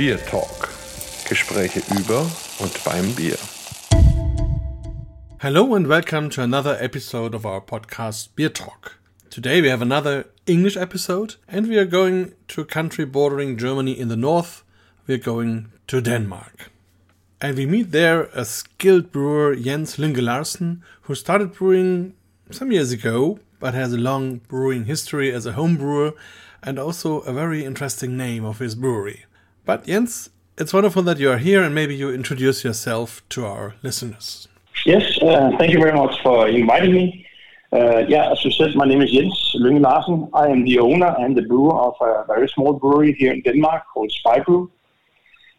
Beer Talk. Gespräche über und beim Bier. Hello and welcome to another episode of our podcast Beer Talk. Today we have another English episode and we are going to a country bordering Germany in the north. We are going to Denmark. And we meet there a skilled brewer, Jens Lynge Larsen, who started brewing some years ago, but has a long brewing history as a home brewer and also a very interesting name of his brewery. But Jens, it's wonderful that you are here and maybe you introduce yourself to our listeners. Yes, uh, thank you very much for inviting me. Uh, yeah, as you said, my name is Jens Lynge Larsen. I am the owner and the brewer of a very small brewery here in Denmark called Spy Brew.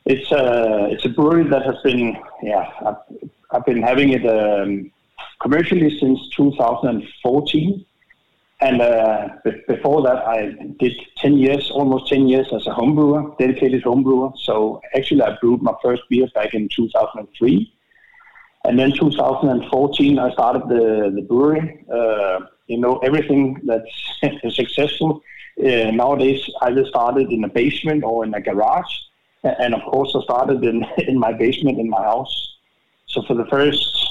It's a uh, it's a brewery that has been yeah I've, I've been having it um, commercially since 2014. And uh, before that, I did 10 years, almost 10 years as a home brewer, dedicated home brewer. So actually, I brewed my first beer back in 2003. And then 2014, I started the, the brewery. Uh, you know, everything that's successful uh, nowadays either started in a basement or in a garage. And of course, I started in, in my basement in my house. So for the first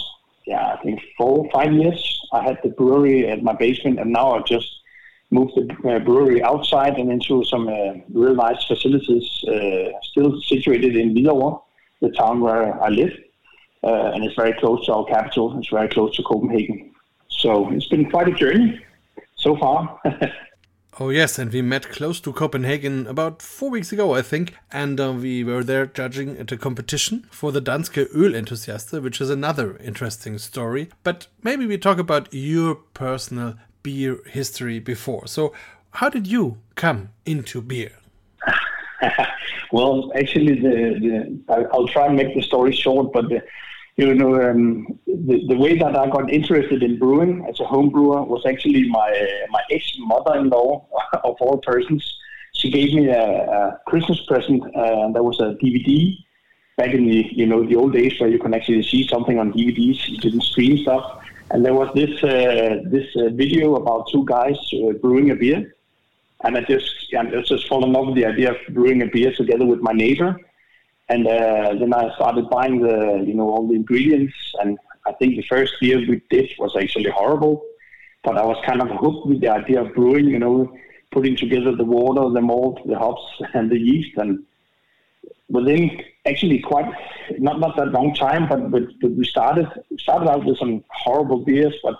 yeah, I think four, five years. I had the brewery at my basement, and now I've just moved the uh, brewery outside and into some uh, real nice facilities, uh, still situated in Hvidovre, the town where I live. Uh, and it's very close to our capital. It's very close to Copenhagen. So it's been quite a journey so far. Oh, yes, and we met close to Copenhagen about four weeks ago, I think, and uh, we were there judging at a competition for the Danske Öl Enthusiast, which is another interesting story. But maybe we talk about your personal beer history before. So, how did you come into beer? well, actually, the, the, I'll try and make the story short, but the, you know, um, the, the way that I got interested in brewing as a home brewer was actually my my ex mother-in-law of all persons. She gave me a, a Christmas present. Uh, that was a DVD back in the you know the old days where you can actually see something on DVDs. You didn't stream stuff, and there was this uh, this uh, video about two guys uh, brewing a beer, and I just I just fallen in love with the idea of brewing a beer together with my neighbor and uh, then I started buying the, you know, all the ingredients. And I think the first beer we did was actually horrible. But I was kind of hooked with the idea of brewing, you know, putting together the water, the malt, the hops, and the yeast. And within actually quite not not that long time, but, but, but we started started out with some horrible beers, but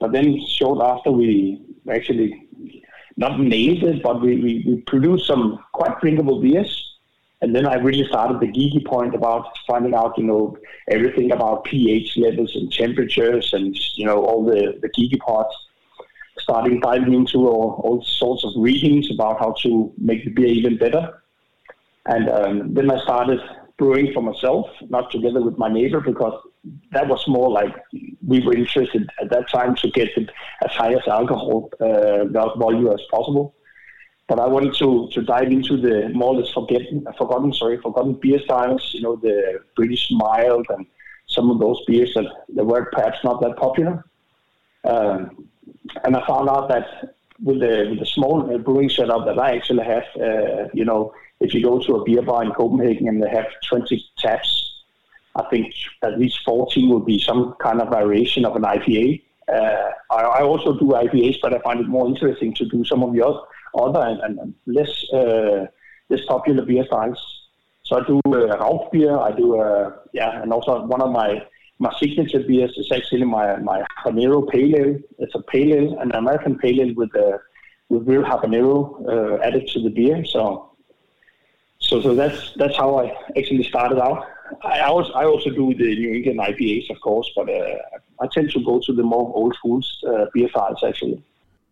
but then short after we actually not nailed it, but we, we, we produced some quite drinkable beers and then I really started the geeky point about finding out, you know, everything about pH levels and temperatures and, you know, all the, the geeky parts. Starting diving into all, all sorts of readings about how to make the beer even better. And um, then I started brewing for myself, not together with my neighbor, because that was more like we were interested at that time to get it as high as alcohol uh, volume as possible. But I wanted to, to dive into the more or less forgotten, forgotten, sorry, forgotten beer styles. You know, the British mild and some of those beers that, that were perhaps not that popular. Um, and I found out that with the with the small brewing setup that I actually have, uh, you know, if you go to a beer bar in Copenhagen and they have 20 taps, I think at least 14 will be some kind of variation of an IPA. Uh, I, I, also do IPAs, but I find it more interesting to do some of the other other and, and less uh, less popular beer styles. So I do uh, Rauch beer. I do uh, yeah, and also one of my my signature beers is actually my my habanero pale ale. It's a pale ale, an American pale ale with uh, with real habanero uh, added to the beer. So so so that's that's how I actually started out. I also I also do the New England IPAs, of course, but uh, I tend to go to the more old school uh, beer styles actually.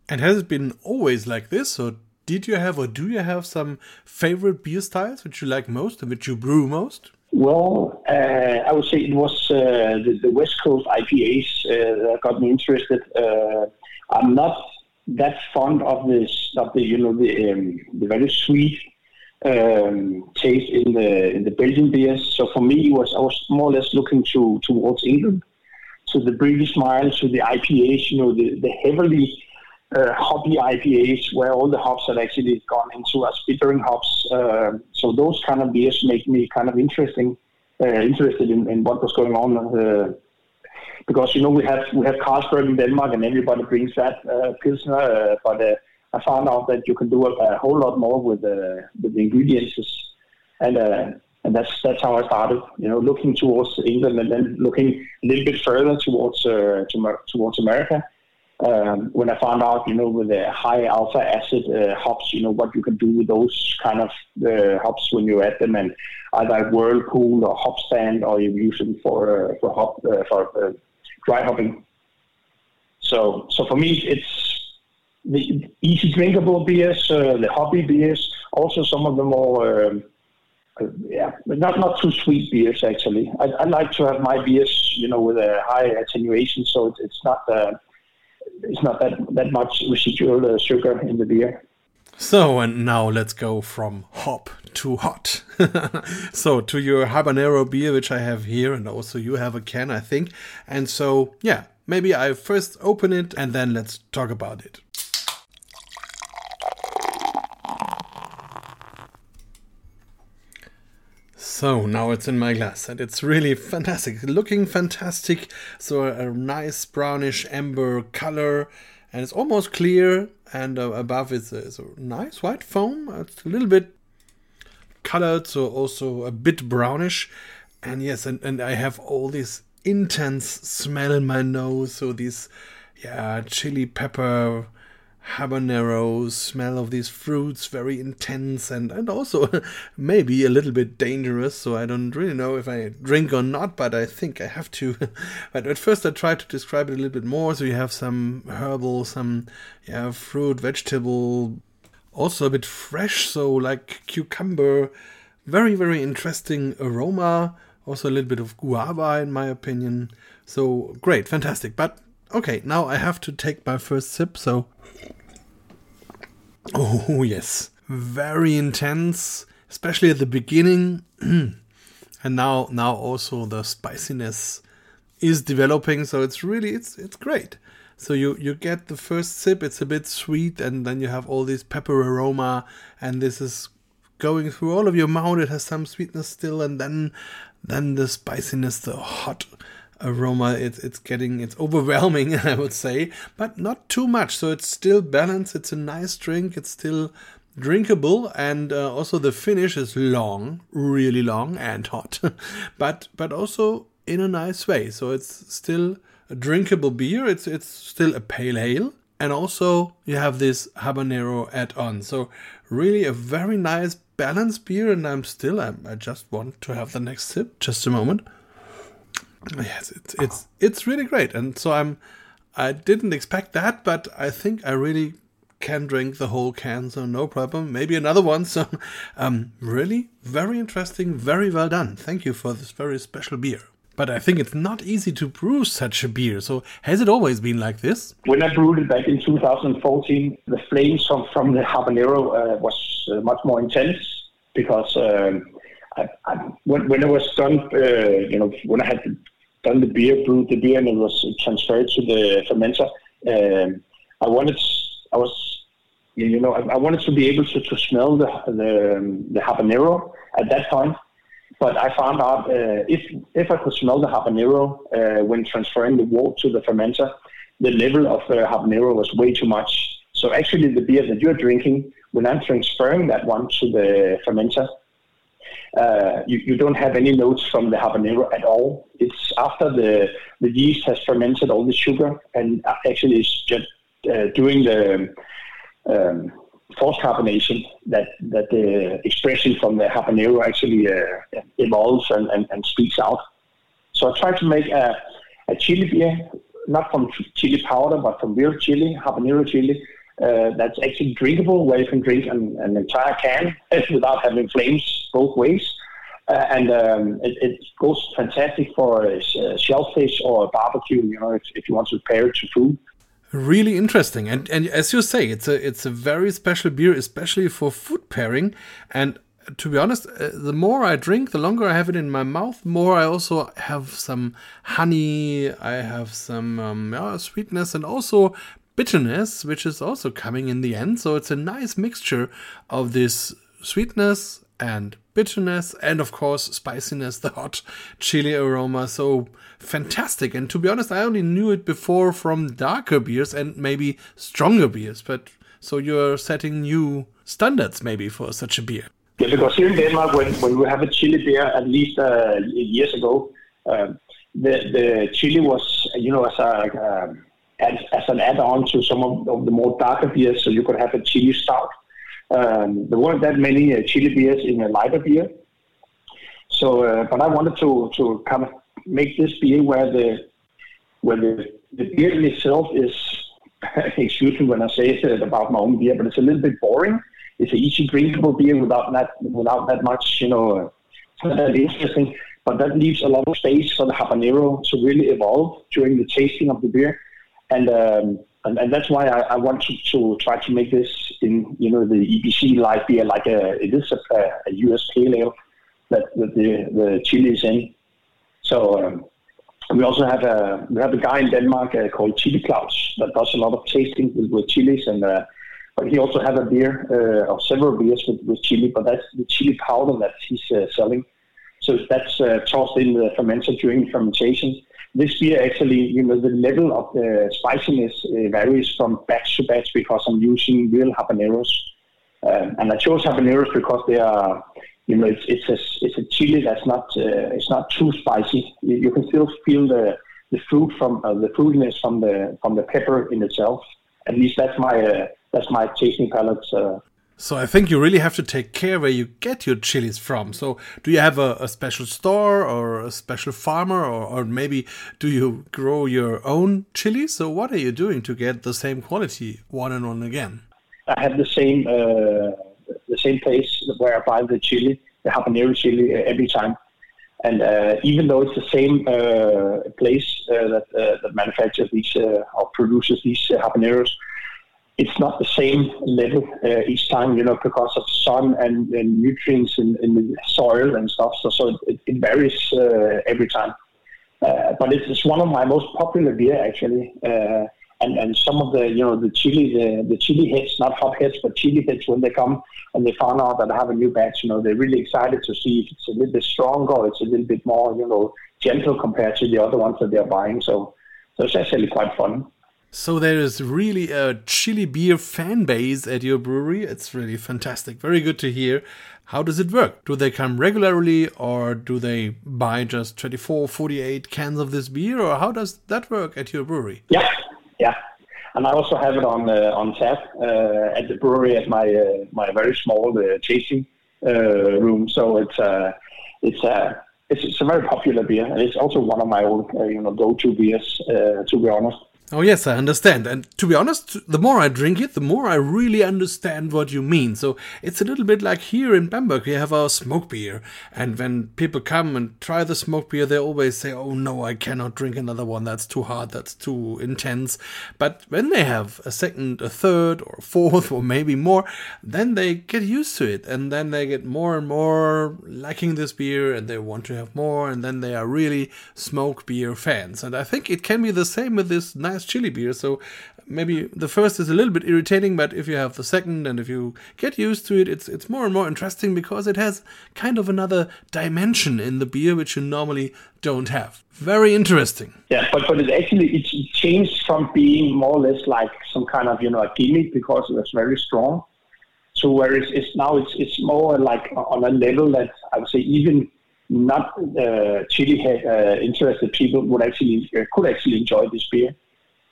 And has it been always like this, or did you have or do you have some favorite beer styles which you like most and which you brew most? Well, uh, I would say it was uh, the, the, West Coast IPAs uh, that got me interested. Uh, I'm not that fond of this, of the you know the um, the very sweet um, taste in the in the Belgian beers. So for me, it was I was more or less looking to towards England, to the British mild, to the IPAs. You know, the, the heavily uh, hoppy IPAs where all the hops have actually gone into as bittering hops. Uh, so those kind of beers make me kind of interesting, uh, interested in, in, what was going on. Uh, because you know we have we have Carlsberg in Denmark and everybody brings that uh, pilsner, uh, but I found out that you can do a, a whole lot more with with the ingredients, and and that's that's how I started. You know, looking towards England and then looking a little bit further towards to, towards America um, when I found out, you know, with the high alpha acid uh, hops, you know, what you can do with those kind of uh, hops when you add them, and either whirlpool or hop stand, or you use them for uh, for hop uh, for uh, dry hopping. So, so for me, it's the easy drinkable beers, uh, the hoppy beers, also some of the more. Um, yeah, not not too sweet beers actually. I, I like to have my beers, you know, with a high attenuation, so it's, it's not it's not that that much residual uh, sugar in the beer. So, and now let's go from hop to hot. so, to your habanero beer, which I have here, and also you have a can, I think. And so, yeah, maybe I first open it and then let's talk about it. So now it's in my glass and it's really fantastic. Looking fantastic. So a, nice brownish amber color and it's almost clear and uh, above is a, is a nice white foam. It's a little bit colored, so also a bit brownish. And yes, and, and I have all this intense smell in my nose. So these, yeah, chili pepper habanero smell of these fruits very intense and, and also maybe a little bit dangerous so i don't really know if i drink or not but i think i have to. But at first i tried to describe it a little bit more so you have some herbal some yeah fruit vegetable also a bit fresh so like cucumber very very interesting aroma also a little bit of guava in my opinion so great fantastic. But okay now i have to take my first sip so Oh, yes. Very intense, especially at the beginning. and now now also the spiciness is developing, so it's really it's it's great. So you you get the first sip, it's a bit sweet, and then you have all this pepper aroma, and this is going through all of your mouth. It has some sweetness still, and then then the spiciness, the hot aroma. It's it's getting it's overwhelming, I would say, but not too much. So it's still balanced. It's a nice drink. It's still drinkable, and uh, also the finish is long, really long and hot, but but also in a nice way. So it's still a drinkable beer. It's it's still a pale ale, and also you have this habanero add-on. So really a very nice balanced beer, and I'm still I, I just want to have the next sip. Just a moment. Yes, it's it's it's really great, and so I'm. I didn't expect that, but I think I really can drink the whole can, so no problem. Maybe another one. So, um, really very interesting, very well done. Thank you for this very special beer. But I think it's not easy to brew such a beer. So, has it always been like this? When I brewed it back in 2014, the flames from, from the habanero uh, was uh, much more intense because um, I, I, when, when it was done, uh, you know, when I had done the beer, brewed the beer, and it was transferred to the fermenter, um, I wanted, I was, you know, I, I, wanted to be able to, to smell the, the, the habanero at that point. But I found out uh, if if I could smell the habanero uh, when transferring the wort to the fermenter, the level of uh, habanero was way too much. So actually, the beer that you're drinking, when I'm transferring that one to the fermenter, uh, you, you don't have any notes from the habanero at all. It's after the, the yeast has fermented all the sugar and actually is just uh, doing the um, force carbonation that, that the expression from the habanero actually uh, evolves and, and, and speaks out. So I try to make a, a chili beer, not from chili powder, but from real chili, habanero chili, uh, that's actually drinkable, where you can drink an, an entire can without having flames both ways. Uh, and um, it, it, goes fantastic for uh, shellfish or a barbecue. You know, if, if you want to pair it to food. Really interesting, and and as you say, it's a it's a very special beer, especially for food pairing. And to be honest, uh, the more I drink, the longer I have it in my mouth, more I also have some honey. I have some um, yeah, sweetness, and also bitterness, which is also coming in the end. So it's a nice mixture of this sweetness and bitterness and of course spiciness the hot chili aroma. So fantastic. And to be honest i only knew it before from darker beers and maybe stronger beers but so you're setting new standards maybe for such a beer. Yeah because here in denmark when, when we have a chili beer at least uh, years ago uh, the, the chili was you know as a as, as an add-on to some of, of the more darker beers so you could have a chili stout um, there weren't that many uh, chili beers in a lighter beer. So, uh, but I wanted to, to kind of make this beer where the where the, the beer in itself is, excuse me when I say it about my own beer, but it's a little bit boring. It's an easy drinkable beer without that without that much, you know, uh, that interesting. But that leaves a lot of space for the habanero to really evolve during the tasting of the beer. And um, and, and that's why I, I want to, try to make this in you know the EBC light beer like a it is a, a US pale ale that, that the the chili is in. So um, we also have a we have a guy in Denmark uh, called Chili Klaus that does a lot of tasting with, with chilies and. Uh, but he also has a beer uh, or several beers with, with chili, but that's the chili powder that he's uh, selling. So that's uh, tossed in the fermenter during fermentation this beer actually, you know, the level of the spiciness uh, varies from batch to batch because I'm using real habaneros. Um, and I chose habaneros because they are, you know, it's, it's a it's a chili that's not uh, it's not too spicy. You, you, can still feel the the fruit from uh, the fruitiness from the from the pepper in itself. At least that's my uh, that's my tasting palate. Uh, so I think you really have to take care where you get your chilies from. So do you have a, a special store or a special farmer or, or, maybe do you grow your own chilies? So what are you doing to get the same quality one and one again? I have the same uh, the same place where I buy the chili, the habanero chili uh, every time. And uh, even though it's the same uh, place uh, that, uh, that manufactures these or produces these habaneros, it's not the same level uh, each time, you know, because of sun and, and nutrients in, in, the soil and stuff. So, so it, it varies uh, every time. Uh, but it's, one of my most popular beer actually. Uh, and, and some of the, you know, the chili, the, the chili heads, not hot heads, but chili heads when they come and they found out that I have a new batch, you know, they're really excited to see if it's a little bit stronger, or it's a little bit more, you know, gentle compared to the other ones that they're buying. So, so it's actually quite fun. So there is really a chili beer fan base at your brewery. It's really fantastic. Very good to hear. How does it work? Do they come regularly or do they buy just 24, 48 cans of this beer or how does that work at your brewery? Yeah, yeah. And I also have it on uh, on tap uh, at the brewery at my uh, my very small uh, tasting uh, room. So it's uh, it's a it's, it's, a very popular beer, and it's also one of my old you know go-to beers. to be honest, Oh, yes, I understand. And to be honest, the more I drink it, the more I really understand what you mean. So it's a little bit like here in Bamberg, we have our smoke beer. And when people come and try the smoke beer, they always say, oh no, I cannot drink another one. That's too hard. That's too intense. But when they have a second, a third, or fourth, or maybe more, then they get used to it. And then they get more and more liking this beer and they want to have more. And then they are really smoke beer fans. And I think it can be the same with this nice nice chili beer. So maybe the first is a little bit irritating, but if you have the second and if you get used to it, it's it's more and more interesting because it has kind of another dimension in the beer which you normally don't have. Very interesting. Yeah, but but it actually it changed from being more or less like some kind of you know a gimmick because it was very strong. So where it's, now it's it's more like on a level that I would say even not uh, uh, interested people would actually uh, could actually enjoy this beer.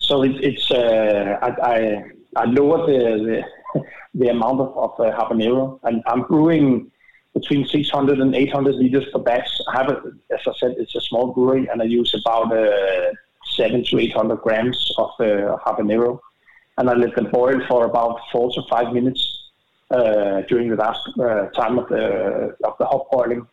So it, it's uh, I, I, I the, the, the amount of, of uh, habanero, and I'm brewing between 600 and 800 liters per batch. I have, a, as I said, it's a small brewery, and I use about uh, seven to 800 grams of uh, habanero, and I let them boil for about four to five minutes uh, during the last uh, time of the of the hot boiling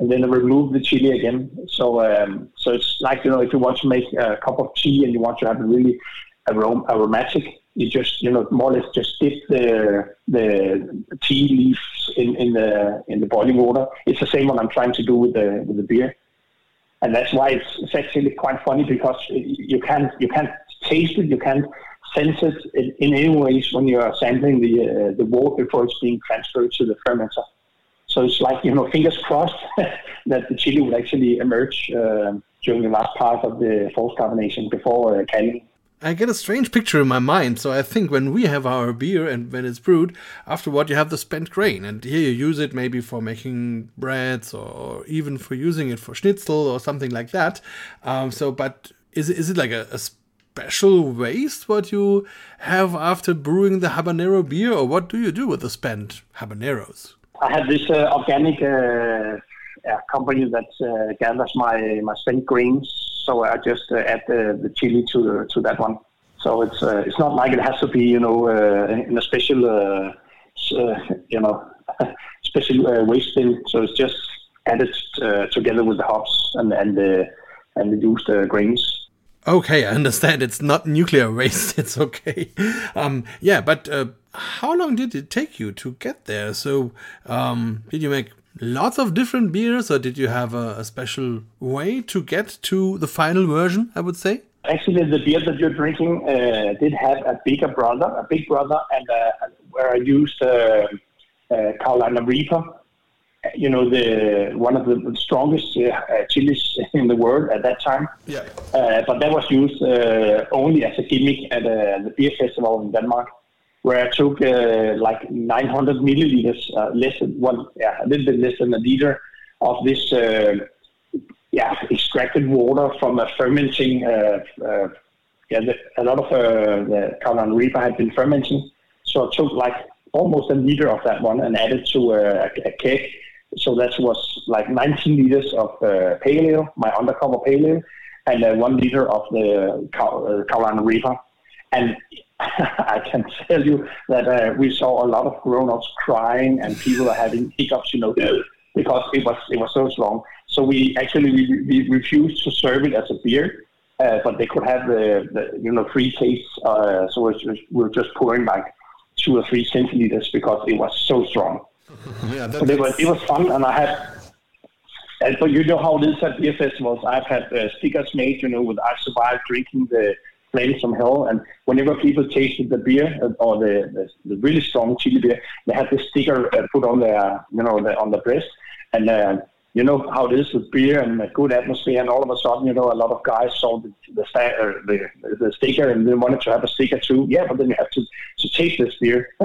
and then remove the chili again. So um, so it's like you know if you want to make a cup of tea and you want to have a really arom- aromatic, you just you know more or less just dip the the tea leaves in, in the in the boiling water. It's the same what I'm trying to do with the with the beer, and that's why it's, it's actually quite funny because you can't you can't taste it, you can't sense it in, in any ways when you are sampling the uh, the wort before it's being transferred to the fermenter. So it's like you know, fingers crossed that the chili will actually emerge uh, during the last part of the force carbonation before uh, canning. I get a strange picture in my mind. So I think when we have our beer and when it's brewed, afterward you have the spent grain, and here you use it maybe for making breads or even for using it for schnitzel or something like that. Um, so, but is it, is it like a, a special waste what you have after brewing the habanero beer, or what do you do with the spent habaneros? I have this uh, organic uh, company that uh, gathers my my spent grains, so I just uh, add the, the chili to to that one. So it's uh, it's not like it has to be you know uh, in a special you know special waste bin. So it's just added together with the hops and and the and the used grains. Okay, I understand. It's not nuclear waste. It's okay. Um, yeah, but uh, how long did it take you to get there? So, um, did you make lots of different beers, or did you have a, a, special way to get to the final version? I would say. Actually, the beer that you're drinking uh, did have a bigger brother, a big brother, and uh, where I used uh, uh Carolina Reaper you know, the one of the strongest uh, uh, chilies in the world at that time. Yeah. Uh, but that was used uh, only as a gimmick at uh, the beer festival in Denmark, where I took uh, like 900 milliliters, less than one, yeah, a little bit less than a liter of this, yeah, extracted water from a fermenting. yeah, the, a lot of the Carolina Reaper had been fermenting, so I took like almost a liter of that one and added to a, a keg so that was like 19 liters of uh, pale ale, my undercover pale ale, and uh, one liter of the uh, Carolina Reaper. And I can tell you that uh, we saw a lot of grown-ups crying and people are having hiccups, you know, because it was it was so strong. So we actually we, we refused to serve it as a beer, uh, but they could have the, the you know free taste. Uh, so we were just pouring like two or three centiliters because it was so strong. Yeah, it was it was fun, and I had. And, but you know how it is at beer festivals. I've had uh, stickers made, you know, with "I survived drinking the flames from hell," and whenever people tasted the beer uh, or the, the, the really strong chili beer, they had this sticker uh, put on their, you know, the, on the breast, and. Uh, you know how it is with beer and a good atmosphere, and all of a sudden, you know, a lot of guys saw the the, uh, the, the sticker and they wanted to have a sticker too. Yeah, but then you have to, to taste this beer.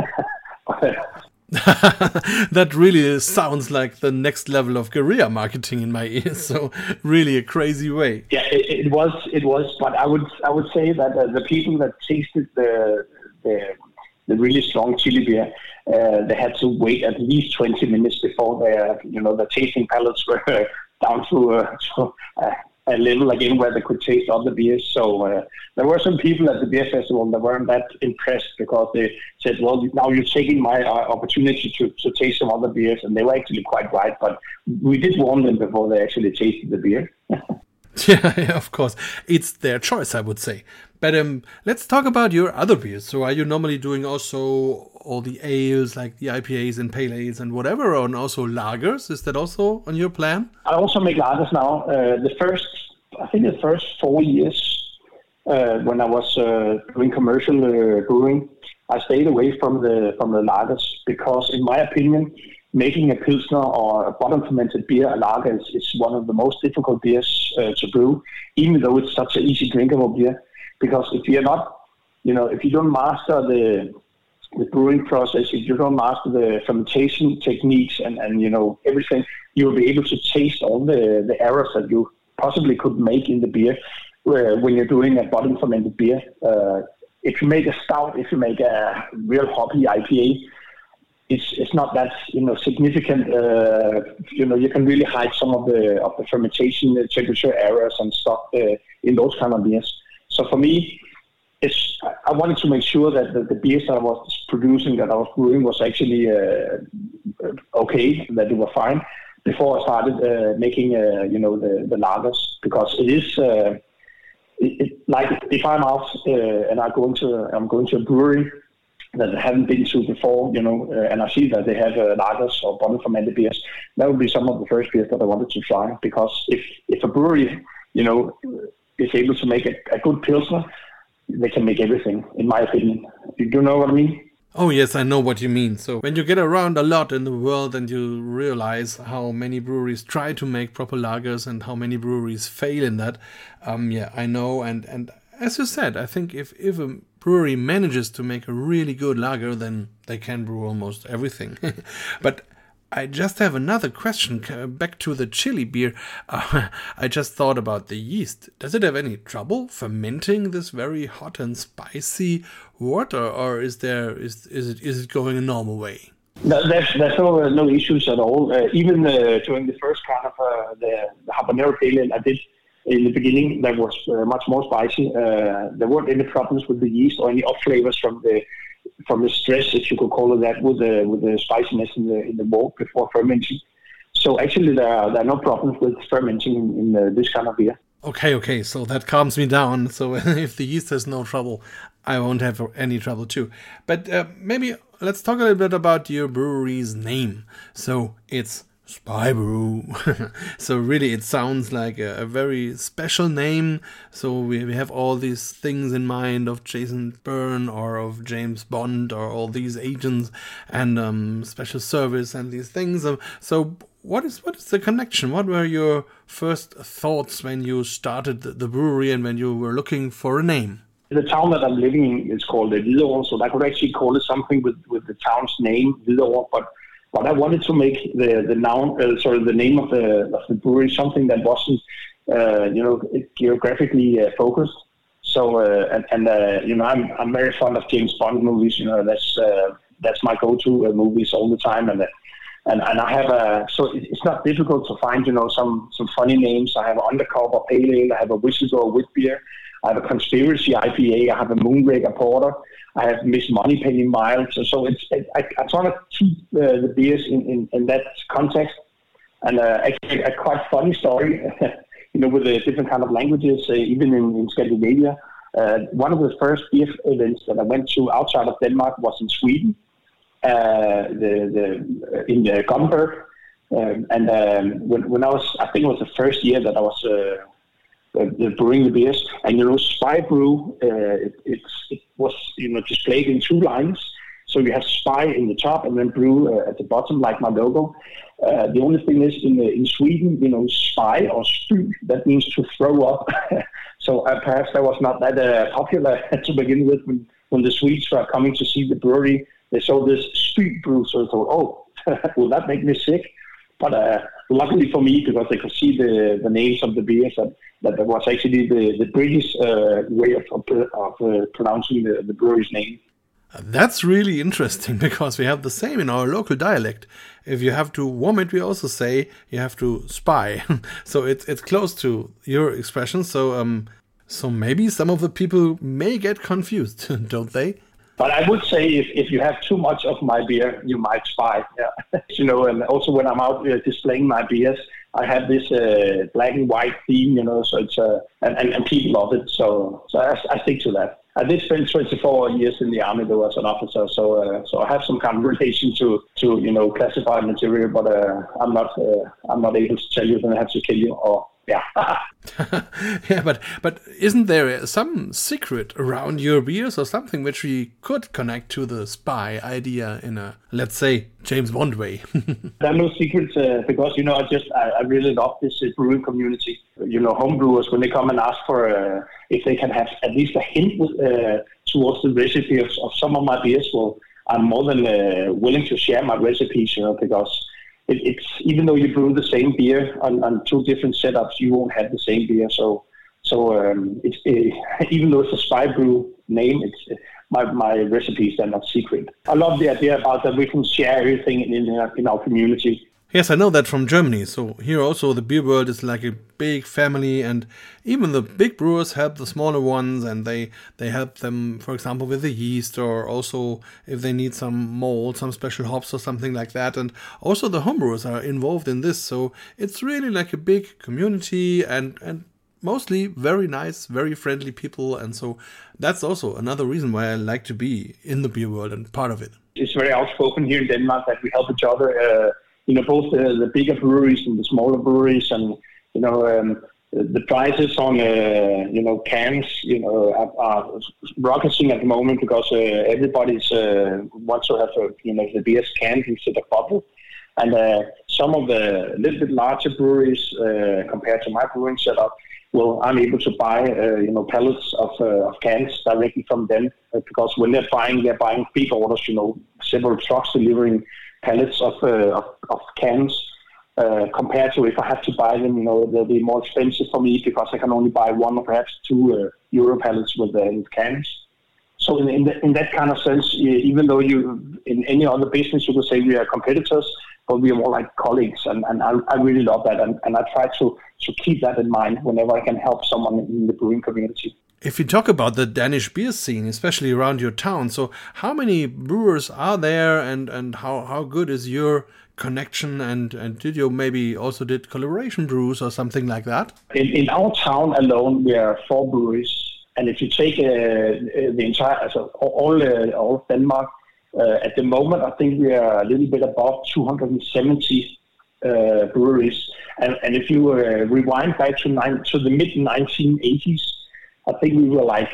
that really sounds like the next level of guerrilla marketing in my ears. So really a crazy way. Yeah, it, it was. It was. But I would I would say that uh, the people that tasted the the, the really strong chili beer, uh, they had to wait at least twenty minutes before their you know the tasting palates were down to, uh, to uh, a level again where they could taste other beers. So uh, there were some people at the beer festival that weren't that impressed because they said, "Well, now you're taking my uh, opportunity to, to taste some other beers," and they were actually quite right. But we did warn them before they actually tasted the beer. yeah, yeah, of course, it's their choice, I would say. But um, let's talk about your other beers. So, are you normally doing also all the ales, like the IPAs and pale ales and whatever, and also lagers? Is that also on your plan? I also make lagers now. Uh, the first, I think, the first four years uh, when I was uh, doing commercial uh, brewing, I stayed away from the from the lagers because, in my opinion, making a pilsner or a bottom fermented beer, a lager, is, is one of the most difficult beers uh, to brew, even though it's such an easy drinkable beer. Because if you're not, you know, if you don't master the the brewing process, if you don't master the fermentation techniques and, and you know everything, you'll be able to taste all the, the errors that you possibly could make in the beer when you're doing a bottom fermented beer. Uh, if you make a stout, if you make a real hoppy IPA, it's it's not that you know significant. Uh, you know you can really hide some of the of the fermentation temperature errors and stuff uh, in those kind of beers. So for me, it's I wanted to make sure that the, the beers that I was producing, that I was brewing, was actually uh, okay, that they were fine before I started uh, making uh, you know the the lagers because it is. Uh, it, it, like if I'm out and I go into I'm going to a brewery that haven't been to before, you know, uh, and I see that they have uh, lagers or bottom fermented beers, that would be some of the first beers that I wanted to try. Because if if a brewery, you know, is able to make a, a good pilsner, they can make everything, in my opinion. You do know what I mean? Oh, yes, I know what you mean. So, when you get around a lot in the world and you realize how many breweries try to make proper lagers and how many breweries fail in that, um, yeah, I know. And, and as you said, I think if, if a brewery manages to make a really good lager, then they can brew almost everything. but I just have another question back to the chili beer. Uh, I just thought about the yeast. Does it have any trouble fermenting this very hot and spicy water, or is there is is it is it going a normal way? No, there's there's no no issues at all. Uh, even uh, during the first kind of uh, the, the habanero pale I did in the beginning, that was uh, much more spicy. there weren't any problems with the yeast or any off flavors from the from the stress, if you could call it that, with the with the spiciness in the in the malt before fermenting. So actually, there are, there are no problems with fermenting in, in uh, this kind of beer. Okay, okay, so that calms me down. So if the yeast has no trouble, I won't have any trouble too. But uh, maybe let's talk a little bit about your brewery's name. So it's Spy Brew. so really, it sounds like a, a, very special name. So we, we have all these things in mind of Jason Bourne or of James Bond or all these agents and um, special service and these things. So what is what is the connection? What were your first thoughts when you started the, the brewery and when you were looking for a name? The town that I'm living in is called Hvidovre, so I could actually call it something with, with the town's name, Hvidovre, but but I wanted to make the the noun, uh, sorry, the name of the of the brewery something that wasn't, uh, you know, geographically uh, focused. So uh, and, and uh, you know, I'm I'm very fond of James Bond movies. You know, that's uh, that's my go-to movies all the time, and. and, and I have a so it's not difficult to find you know some some funny names. I have undercover pale ale. I have a whistleblower wit beer. I have a conspiracy IPA. I have a moonraker porter. I have Miss Moneypenny Mild. So, so it's I, I try to keep uh, the beers in, in, in, that context. And uh, actually, a quite funny story, you know, with the different kind of languages, uh, even in, in Scandinavia. Uh, one of the first beer events that I went to outside of Denmark was in Sweden, uh, the, the, in the Gothenburg. Um, and um, when, when I was, I think it was the first year that I was uh, uh, brewing the beers. And you know, Spy Brew, uh, it, it was you know displayed in two lines. So you have Spy in the top and then Brew uh, at the bottom, like my logo. Uh, the only thing is, in in Sweden, you know, Spy or Spy that means to throw up. so uh, perhaps that was not that uh, popular to begin with. When when the Swedes were coming to see the brewery, they saw this Spy Brew, so they thought, oh, will that make me sick? But uh, luckily for me, because they could see the, the names of the beers, that, that was actually the, the British uh, way of, of, of uh, pronouncing the, the brewery's name. That's really interesting because we have the same in our local dialect. If you have to warm it, we also say you have to spy. so it's it's close to your expression. So um, so maybe some of the people may get confused, don't they? But I would say if, if you have too much of my beer, you might spy. Yeah. you know, and also when I'm out uh, displaying my beers, I have this uh, black and white theme, you know, so it's uh, and, and, and people love it. So so I, I stick to that. I did spend 24 years in the army though as an officer, so uh, so I have some kind of relation to to you know classified material, but uh, I'm not uh, I'm not able to tell you that I have to kill you or yeah. yeah, but but isn't there some secret around your beers or something which we could connect to the spy idea in a let's say James Bond way? there are no secrets uh, because you know I just I, I really love this uh, brewing community. You know, homebrewers when they come and ask for uh, if they can have at least a hint uh, towards the recipe of, of, some of my beers, well, I'm more than uh, willing to share my recipes. You know, because it, it's even though you brew the same beer on, on two different setups, you won't have the same beer. So so um, it's uh, even though it's a spy brew name, it's my my recipes are not secret. I love the idea about that we can share everything in in our, in our community. Yes, I know that from Germany. So here also the beer world is like a big family, and even the big brewers help the smaller ones, and they they help them, for example, with the yeast, or also if they need some mold, some special hops or something like that. And also the homebrewers are involved in this, so it's really like a big community, and and mostly very nice, very friendly people, and so that's also another reason why I like to be in the beer world and part of it. It's very outspoken here in Denmark that we help each other. Uh, you know, both the, the bigger breweries and the smaller breweries, and you know, um, the prices on uh, you know cans you know are, are rocketing at the moment because uh, everybody's uh, wants to have uh, you know the beers canned instead of bottled, and uh, some of the little bit larger breweries uh, compared to my brewing setup well, I'm able to buy uh, you know pallets of, uh, of cans directly from them uh, because when they're buying they're buying big orders you know several trucks delivering pallets of uh, of, of cans uh, compared to if I have to buy them, you know, they'll be more expensive for me because I can only buy one or perhaps two uh, euro pallets with, uh, with cans. So in, in, the, in, that kind of sense, even though you in any other business you could say we are competitors, but we are more like colleagues, and, and I, I really love that, and, and I try to to keep that in mind whenever I can help someone in the brewing community. If you talk about the Danish beer scene, especially around your town, so how many brewers are there, and and how how good is your connection and and did you maybe also did collaboration brews or something like that in, in our town alone we are four breweries and if you take uh, the entire so all uh, all of denmark at the moment i think we are a little bit above 270 uh, breweries and, and if you uh, rewind back to, nine, to the mid 1980s i think we were like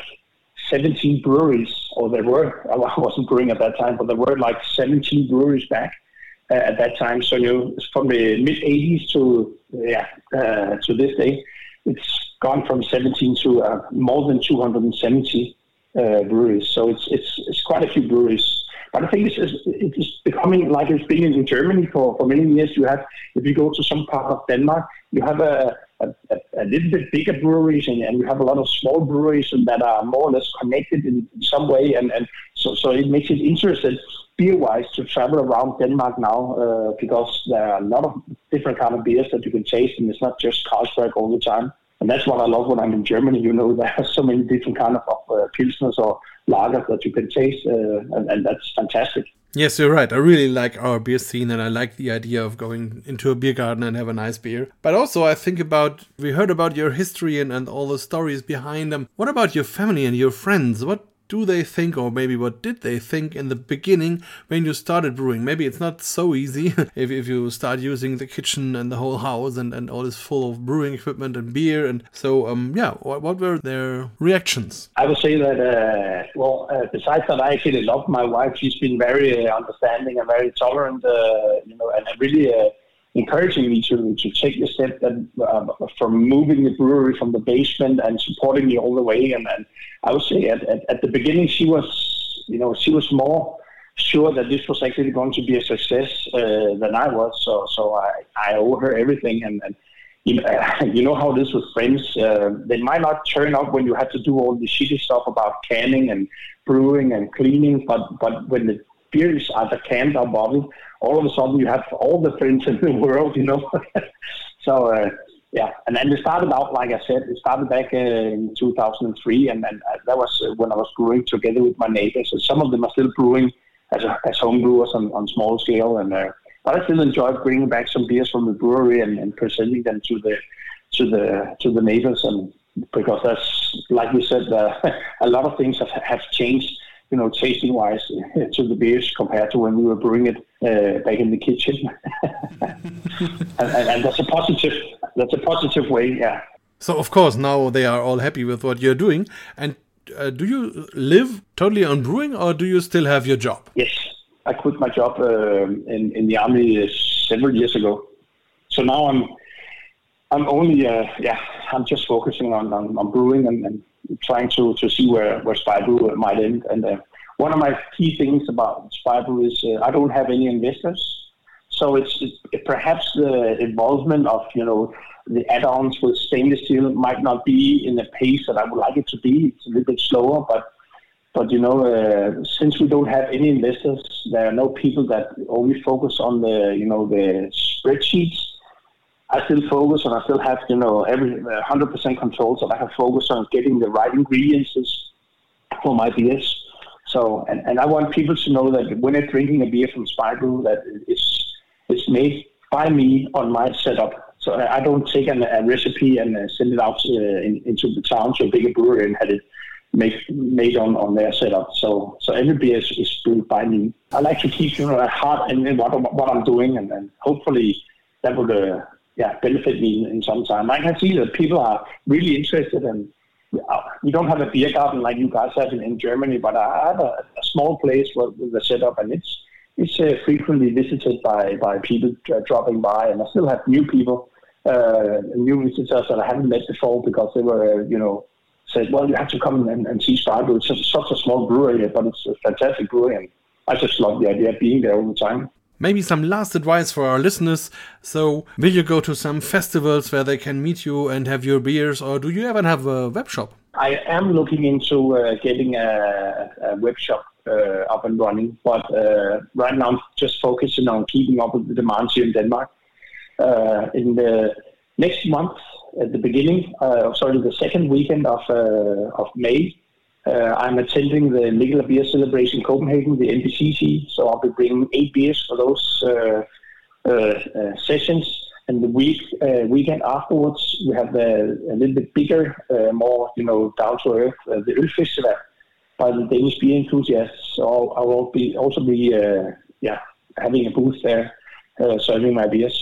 17 breweries or there were i wasn't brewing at that time but there were like 17 breweries back uh, at that time. So you from the mid 80s to yeah uh, to this day, it's gone from 17 to uh, more than 270 breweries. So it's it's it's quite a few breweries. But I think it's, it's becoming like it's been in Germany for, for many years. You have, if you go to some part of Denmark, you have a, a, a little bit bigger breweries and, and you have a lot of small breweries that are more or less connected in, in some way. And, and so, so it makes it interesting beer-wise to travel around Denmark now uh, because there are a lot of different kind of beers that you can taste, and it's not just Carlsberg all the time. And that's what I love when I'm in Germany. You know, there are so many different kind of uh, pilsners or lagers that you can taste, uh, and, and that's fantastic. Yes, you're right. I really like our beer scene and I like the idea of going into a beer garden and have a nice beer. But also I think about we heard about your history and, and all the stories behind them. What about your family and your friends? What do they think, or maybe what did they think in the beginning when you started brewing? Maybe it's not so easy if, if you start using the kitchen and the whole house and, and all this full of brewing equipment and beer. And so, um, yeah, what, what were their reactions? I would say that, uh, well, uh, besides that, I actually love my wife. She's been very uh, understanding and very tolerant, uh, you know, and really uh, encouraging me to, to take the step that, uh, from moving the brewery from the basement and supporting me all the way. And, and I would say at, at, at, the beginning, she was, you know, she was more sure that this was actually going to be a success uh, than I was. So, so I, I owe her everything. And, and you, know, you know how this with friends, uh, they might not turn up when you have to do all the shitty stuff about canning and brewing and cleaning, but, but when the beers either canned or bottled, all of a sudden you have all the friends in the world, you know. so uh, yeah, and then it started out like I said, it started back uh, in 2003, and, and uh, that was uh, when I was brewing together with my neighbors. And some of them are still brewing as a, as home brewers on, on small scale, and uh, but I still enjoy bringing back some beers from the brewery and, and presenting them to the to the to the neighbors, and because that's like we said, uh, a lot of things have, have changed you know, tasting wise to the beers compared to when we were brewing it uh, back in the kitchen. and, and, and, that's a positive. That's a positive way. Yeah. So of course now they are all happy with what you're doing. And uh, do you live totally on brewing, or do you still have your job? Yes, I quit my job uh, in in the army several years ago. So now I'm I'm only uh, yeah I'm just focusing on on, on brewing and, and trying to, to see where, where Spybrew might end. And uh, one of my key things about Spybrew is uh, I don't have any investors. So it's, it, perhaps the involvement of, you know, the add-ons with stainless steel might not be in the pace that I would like it to be. It's a little bit slower, but but you know, uh, since we don't have any investors, there are no people that only focus on the you know the spreadsheets I still focus and I still have, you know, every 100% control. So I have focus on getting the right ingredients for my beers. So, and, and I want people to know that when they're drinking a beer from Spybrew, that it's, it's made by me on my setup. So I don't take an, a recipe and uh, send it out uh, in, into the town to a bigger brewery and have it make, made on, on their setup. So so every beer is, is brewed by me. I like to keep you know at heart in what, what I'm doing, and, and hopefully that would uh, yeah benefit me in, in some time. I can see that people are really interested and we don't have a beer garden like you guys have in, in Germany, but I have a, a small place with, with the setup, and it's it's uh, frequently visited by by people uh, dropping by, and I still have new people, uh, new visitors that I haven't met before because they were, you know, said, well, you have to come and, and see Spargo. It's such a small brewery, but it's a fantastic brewery, and I just love the idea of being there all the time. Maybe some last advice for our listeners. So, will you go to some festivals where they can meet you and have your beers, or do you even have a web shop? I am looking into uh, getting a, a, web shop uh, up and running, but uh, right now I'm just focusing on keeping up with the demands here in Denmark. Uh, in the next month, at the beginning, uh, sorry, the second weekend of uh, of May, uh, I'm attending the Mikkeller Beer Celebration Copenhagen, the MBCC, so I'll be bringing eight beers for those uh, uh, uh, sessions. And the week weekend afterwards, we have a, a little bit bigger, more you know down to earth, the Øl Festival by the Danish beer enthusiasts. So I will be also be yeah having a booth there, serving my beers.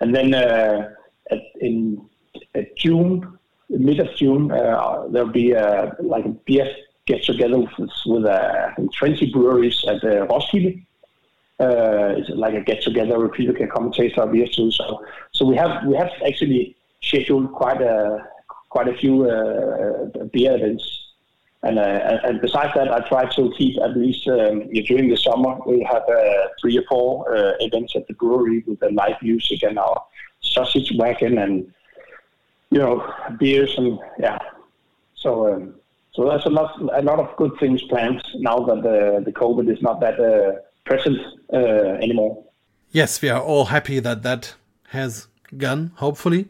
And then at, in at June, mid of June, uh, there'll be a, like a beer get together with, with uh, 20 breweries at uh, Roskilde. Uh, it's like a get together where people can come and taste our beers too. So, so we have we have actually scheduled quite a quite a few uh, beer events. And, uh, and besides that, I try to keep at least um, during the summer we have uh, three or four uh, events at the brewery with the live music and our sausage wagon and you know, beers and yeah. So um, so there's a lot a lot of good things planned now that the the COVID is not that uh, present uh, anymore. Yes, we are all happy that that has gone. Hopefully,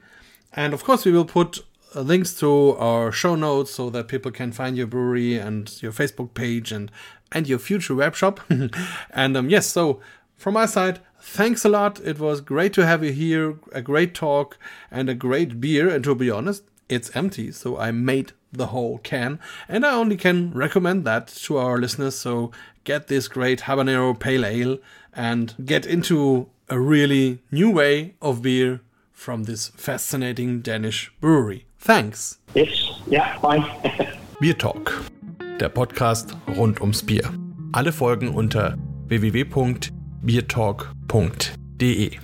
and of course we will put uh, links to our show notes so that people can find your brewery and your Facebook page and and your future web shop. and um, yes, so from my side, thanks a lot. It was great to have you here. A great talk and a great beer. And to be honest, it's empty, so I made the whole can. And I only can recommend that to our listeners. So get this great habanero pale ale and get into a really new way of beer from this fascinating Danish brewery. Thanks. Yes, yeah, fine. BierTalk, der Podcast rund ums Bier. Alle Folgen unter www biertalk.de.